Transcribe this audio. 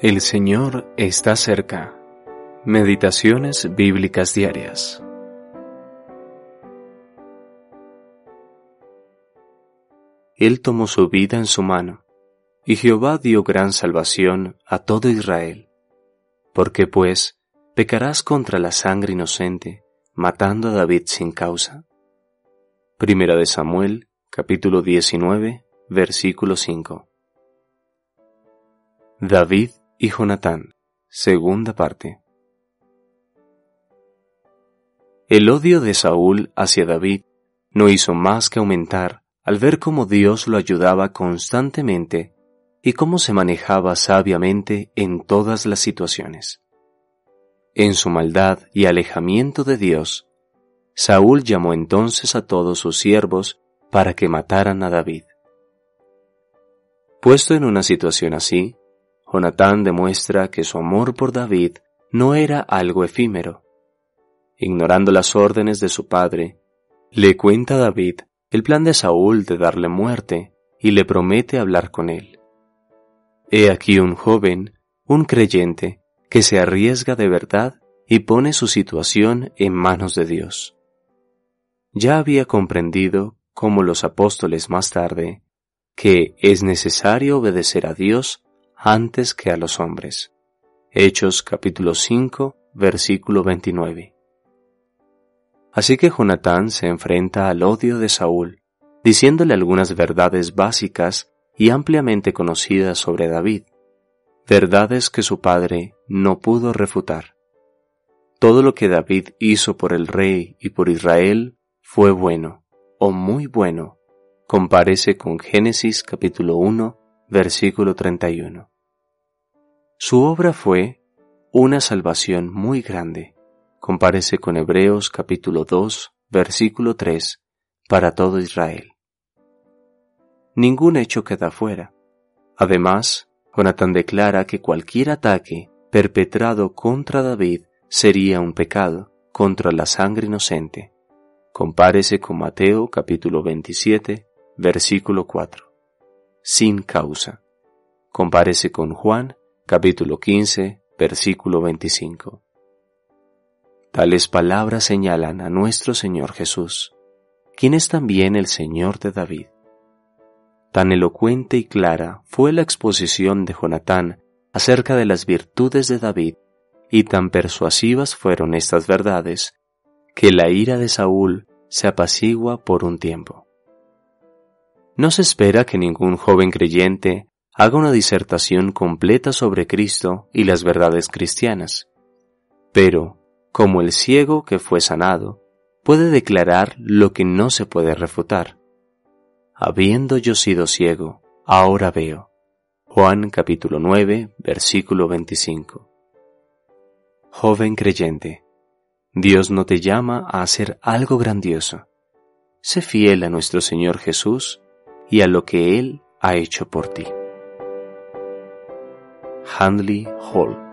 El Señor está cerca. Meditaciones bíblicas diarias. Él tomó su vida en su mano, y Jehová dio gran salvación a todo Israel. ¿Por qué, pues, pecarás contra la sangre inocente, matando a David sin causa? Primera de Samuel, capítulo 19, versículo 5. David y Jonatán, segunda parte. El odio de Saúl hacia David no hizo más que aumentar al ver cómo Dios lo ayudaba constantemente y cómo se manejaba sabiamente en todas las situaciones. En su maldad y alejamiento de Dios, Saúl llamó entonces a todos sus siervos para que mataran a David. Puesto en una situación así, Jonatán demuestra que su amor por David no era algo efímero. Ignorando las órdenes de su padre, le cuenta a David el plan de Saúl de darle muerte y le promete hablar con él. He aquí un joven, un creyente, que se arriesga de verdad y pone su situación en manos de Dios. Ya había comprendido, como los apóstoles más tarde, que es necesario obedecer a Dios antes que a los hombres. Hechos capítulo 5, versículo 29. Así que Jonatán se enfrenta al odio de Saúl, diciéndole algunas verdades básicas y ampliamente conocidas sobre David, verdades que su padre no pudo refutar. Todo lo que David hizo por el rey y por Israel fue bueno, o muy bueno, comparece con Génesis capítulo 1, versículo 31. Su obra fue una salvación muy grande, comparece con Hebreos capítulo 2, versículo 3, para todo Israel. Ningún hecho queda fuera. Además, Jonatán declara que cualquier ataque perpetrado contra David sería un pecado contra la sangre inocente. Compárese con Mateo capítulo 27, versículo 4 sin causa. Compárese con Juan, capítulo 15, versículo 25. Tales palabras señalan a nuestro Señor Jesús, quien es también el Señor de David. Tan elocuente y clara fue la exposición de Jonatán acerca de las virtudes de David, y tan persuasivas fueron estas verdades, que la ira de Saúl se apacigua por un tiempo. No se espera que ningún joven creyente haga una disertación completa sobre Cristo y las verdades cristianas. Pero, como el ciego que fue sanado, puede declarar lo que no se puede refutar. Habiendo yo sido ciego, ahora veo. Juan capítulo 9, versículo 25. Joven creyente, Dios no te llama a hacer algo grandioso. Sé fiel a nuestro Señor Jesús y a lo que Él ha hecho por ti. Handley Hall